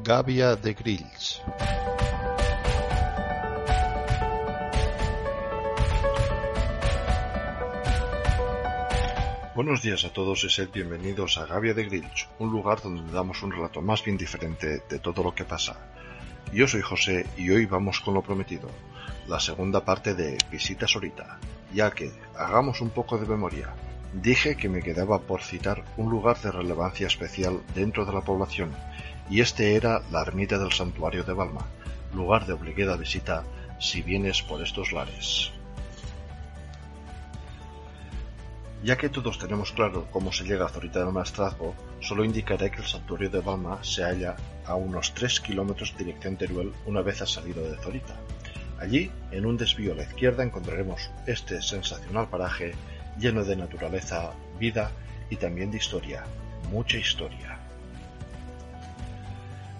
Gavia de Grills Buenos días a todos y sed bienvenidos a Gavia de Grills, un lugar donde damos un relato más bien diferente de todo lo que pasa. Yo soy José y hoy vamos con lo prometido, la segunda parte de Visita Sorita, ya que hagamos un poco de memoria. Dije que me quedaba por citar un lugar de relevancia especial dentro de la población, y este era la ermita del santuario de Balma, lugar de obligada visita si vienes por estos lares. Ya que todos tenemos claro cómo se llega a Zorita del Maestrazgo, solo indicaré que el santuario de Balma se halla a unos 3 kilómetros dirección Teruel una vez has salido de Zorita. Allí, en un desvío a la izquierda, encontraremos este sensacional paraje lleno de naturaleza, vida y también de historia, mucha historia.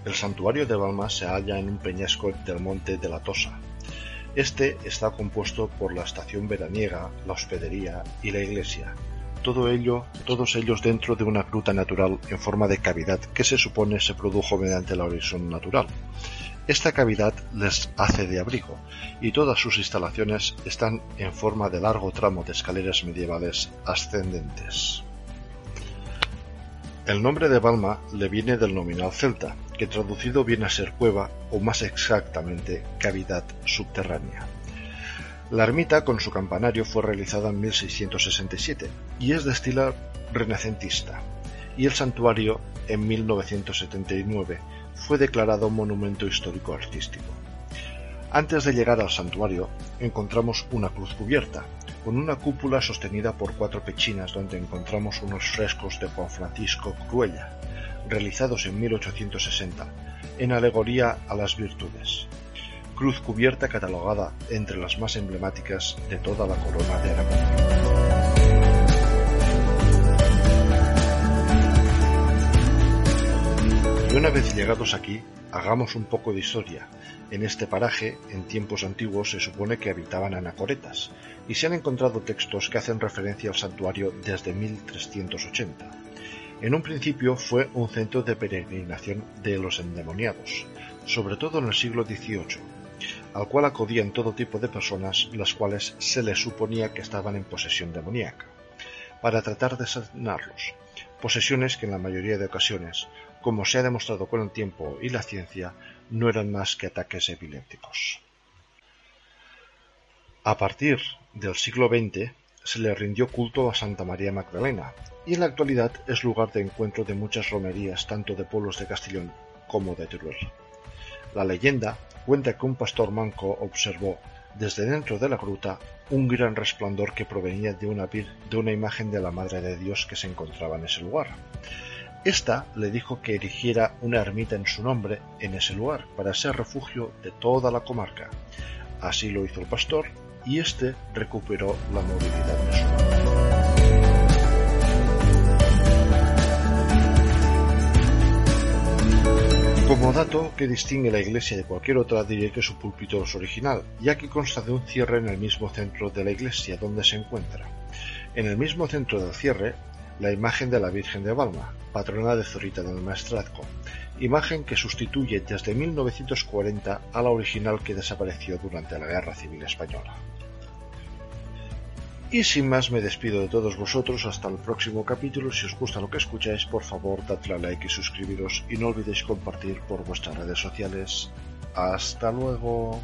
El santuario de Balma se halla en un peñasco del monte de la Tosa. Este está compuesto por la estación veraniega, la hospedería y la iglesia. Todo ello, todos ellos dentro de una gruta natural en forma de cavidad que se supone se produjo mediante la horizon natural. Esta cavidad les hace de abrigo y todas sus instalaciones están en forma de largo tramo de escaleras medievales ascendentes. El nombre de Balma le viene del nominal celta, traducido viene a ser cueva o más exactamente cavidad subterránea. La ermita con su campanario fue realizada en 1667 y es de estilo renacentista, y el santuario en 1979 fue declarado monumento histórico artístico. Antes de llegar al santuario encontramos una cruz cubierta, con una cúpula sostenida por cuatro pechinas donde encontramos unos frescos de Juan Francisco Cruella, realizados en 1860, en alegoría a las virtudes. Cruz cubierta catalogada entre las más emblemáticas de toda la corona de Aragón. Y una vez llegados aquí, hagamos un poco de historia. En este paraje, en tiempos antiguos, se supone que habitaban anacoretas, y se han encontrado textos que hacen referencia al santuario desde 1380. En un principio fue un centro de peregrinación de los endemoniados, sobre todo en el siglo XVIII, al cual acudían todo tipo de personas las cuales se les suponía que estaban en posesión demoníaca, para tratar de sanarlos, posesiones que en la mayoría de ocasiones como se ha demostrado con el tiempo y la ciencia, no eran más que ataques epilépticos. A partir del siglo XX se le rindió culto a Santa María Magdalena, y en la actualidad es lugar de encuentro de muchas romerías tanto de pueblos de Castellón como de Teruel. La leyenda cuenta que un pastor manco observó desde dentro de la gruta un gran resplandor que provenía de una, de una imagen de la Madre de Dios que se encontraba en ese lugar. Esta le dijo que erigiera una ermita en su nombre en ese lugar para ser refugio de toda la comarca. Así lo hizo el pastor y éste recuperó la movilidad de su madre. Dato que distingue la iglesia de cualquier otra diré que su púlpito es original, ya que consta de un cierre en el mismo centro de la iglesia donde se encuentra. En el mismo centro del cierre la imagen de la Virgen de Balma, patrona de Zorita del Maestrazgo, imagen que sustituye desde 1940 a la original que desapareció durante la Guerra Civil Española. Y sin más me despido de todos vosotros hasta el próximo capítulo. Si os gusta lo que escucháis, por favor dadle a like y suscribiros y no olvidéis compartir por vuestras redes sociales. Hasta luego.